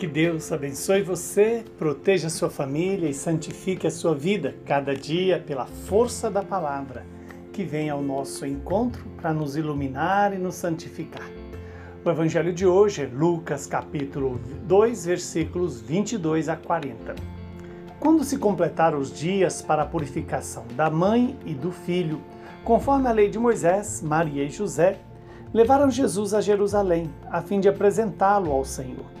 Que Deus abençoe você, proteja a sua família e santifique a sua vida cada dia pela força da palavra que vem ao nosso encontro para nos iluminar e nos santificar. O evangelho de hoje é Lucas capítulo 2, versículos 22 a 40. Quando se completaram os dias para a purificação da mãe e do filho, conforme a lei de Moisés, Maria e José levaram Jesus a Jerusalém, a fim de apresentá-lo ao Senhor,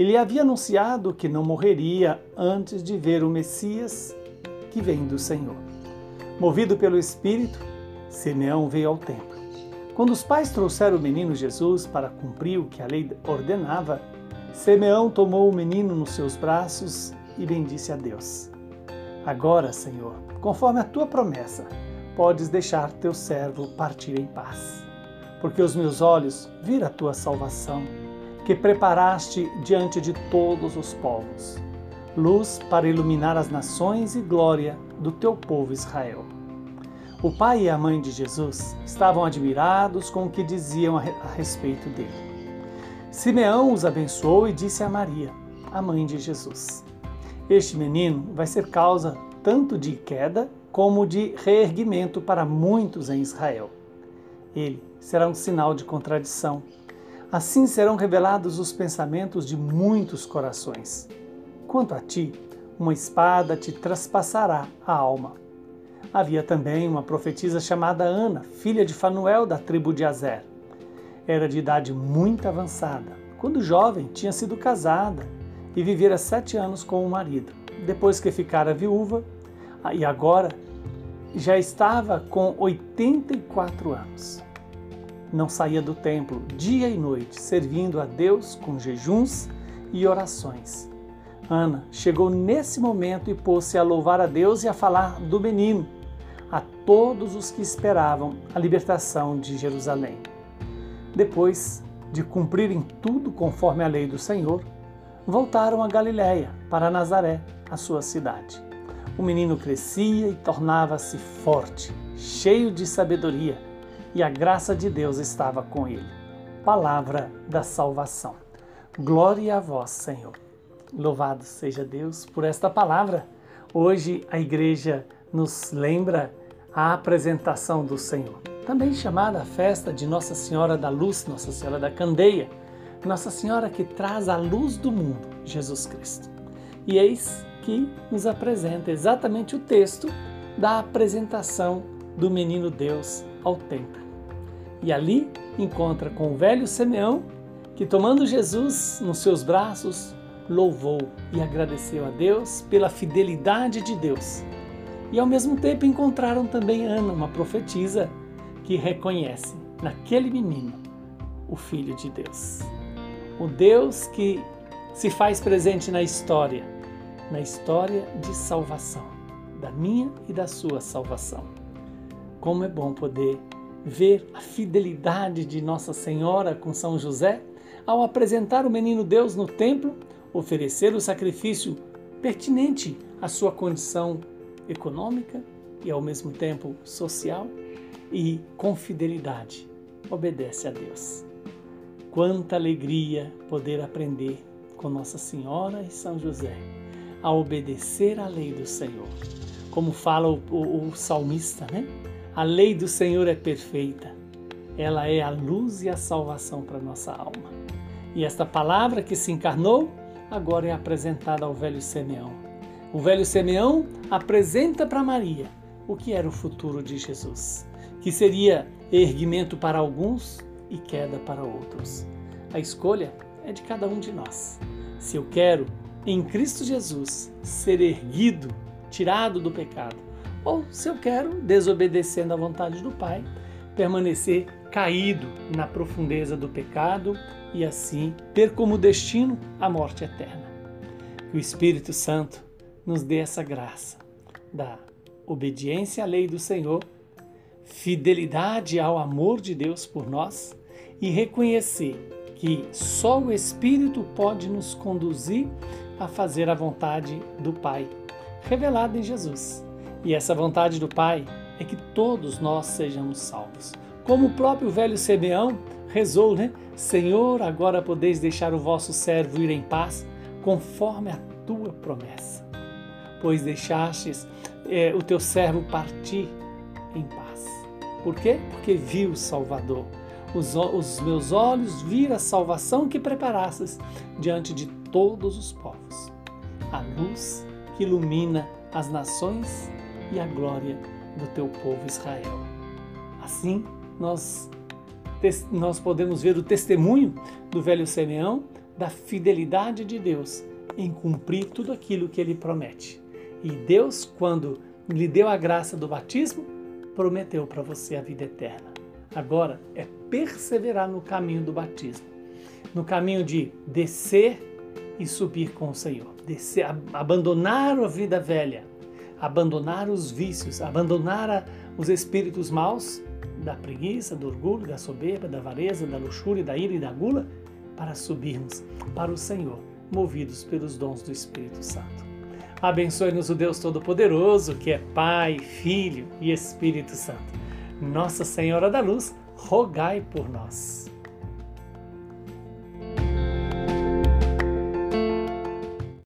Ele havia anunciado que não morreria antes de ver o Messias que vem do Senhor. Movido pelo Espírito, Simeão veio ao templo. Quando os pais trouxeram o menino Jesus para cumprir o que a lei ordenava, Simeão tomou o menino nos seus braços e bendisse a Deus. Agora, Senhor, conforme a tua promessa, podes deixar teu servo partir em paz porque os meus olhos viram a tua salvação, que preparaste diante de todos os povos, luz para iluminar as nações e glória do teu povo Israel. O pai e a mãe de Jesus estavam admirados com o que diziam a respeito dele. Simeão os abençoou e disse a Maria, a mãe de Jesus: Este menino vai ser causa tanto de queda como de reerguimento para muitos em Israel. Ele será um sinal de contradição. Assim serão revelados os pensamentos de muitos corações. Quanto a ti, uma espada te traspassará a alma. Havia também uma profetisa chamada Ana, filha de Fanuel da tribo de Azer. Era de idade muito avançada. Quando jovem, tinha sido casada e vivera sete anos com o marido. Depois que ficara viúva, e agora já estava com 84 anos. Não saía do templo dia e noite, servindo a Deus com jejuns e orações. Ana chegou nesse momento e pôs-se a louvar a Deus e a falar do menino a todos os que esperavam a libertação de Jerusalém. Depois de cumprirem tudo conforme a lei do Senhor, voltaram a Galiléia, para Nazaré, a sua cidade. O menino crescia e tornava-se forte, cheio de sabedoria, e a graça de Deus estava com ele. Palavra da salvação. Glória a vós, Senhor. Louvado seja Deus por esta palavra. Hoje a igreja nos lembra a apresentação do Senhor, também chamada a festa de Nossa Senhora da Luz, Nossa Senhora da Candeia, Nossa Senhora que traz a luz do mundo, Jesus Cristo. E eis que nos apresenta exatamente o texto da apresentação do menino Deus ao templo. E ali encontra com o velho Simeão, que tomando Jesus nos seus braços, louvou e agradeceu a Deus pela fidelidade de Deus. E ao mesmo tempo encontraram também Ana, uma profetisa, que reconhece naquele menino o Filho de Deus. O Deus que se faz presente na história na história de salvação, da minha e da sua salvação. Como é bom poder ver a fidelidade de Nossa Senhora com São José ao apresentar o menino Deus no templo, oferecer o sacrifício pertinente à sua condição econômica e ao mesmo tempo social e com fidelidade obedece a Deus. Quanta alegria poder aprender com Nossa Senhora e São José a obedecer à lei do Senhor. Como fala o, o, o salmista, né? A lei do Senhor é perfeita. Ela é a luz e a salvação para nossa alma. E esta palavra que se encarnou agora é apresentada ao velho Simeão. O velho Simeão apresenta para Maria o que era o futuro de Jesus, que seria erguimento para alguns e queda para outros. A escolha é de cada um de nós. Se eu quero em Cristo Jesus ser erguido, tirado do pecado, ou se eu quero, desobedecendo à vontade do Pai, permanecer caído na profundeza do pecado e assim ter como destino a morte eterna. Que o Espírito Santo nos dê essa graça da obediência à lei do Senhor, fidelidade ao amor de Deus por nós e reconhecer que só o Espírito pode nos conduzir a fazer a vontade do Pai, revelada em Jesus. E essa vontade do Pai é que todos nós sejamos salvos. Como o próprio velho Simeão rezou, né? Senhor, agora podeis deixar o vosso servo ir em paz, conforme a tua promessa. Pois deixastes é, o teu servo partir em paz. Por quê? Porque viu o Salvador. Os, os meus olhos viram a salvação que preparastes diante de todos os povos. A luz que ilumina as nações e a glória do teu povo Israel. Assim, nós, nós podemos ver o testemunho do velho Simeão da fidelidade de Deus em cumprir tudo aquilo que ele promete. E Deus, quando lhe deu a graça do batismo, prometeu para você a vida eterna. Agora é perseverar no caminho do batismo, no caminho de descer e subir com o Senhor, descer, abandonar a vida velha, abandonar os vícios, abandonar os espíritos maus da preguiça, do orgulho, da soberba, da avareza, da luxúria, da ira e da gula, para subirmos para o Senhor, movidos pelos dons do Espírito Santo. Abençoe-nos o Deus Todo-Poderoso, que é Pai, Filho e Espírito Santo. Nossa Senhora da Luz, rogai por nós.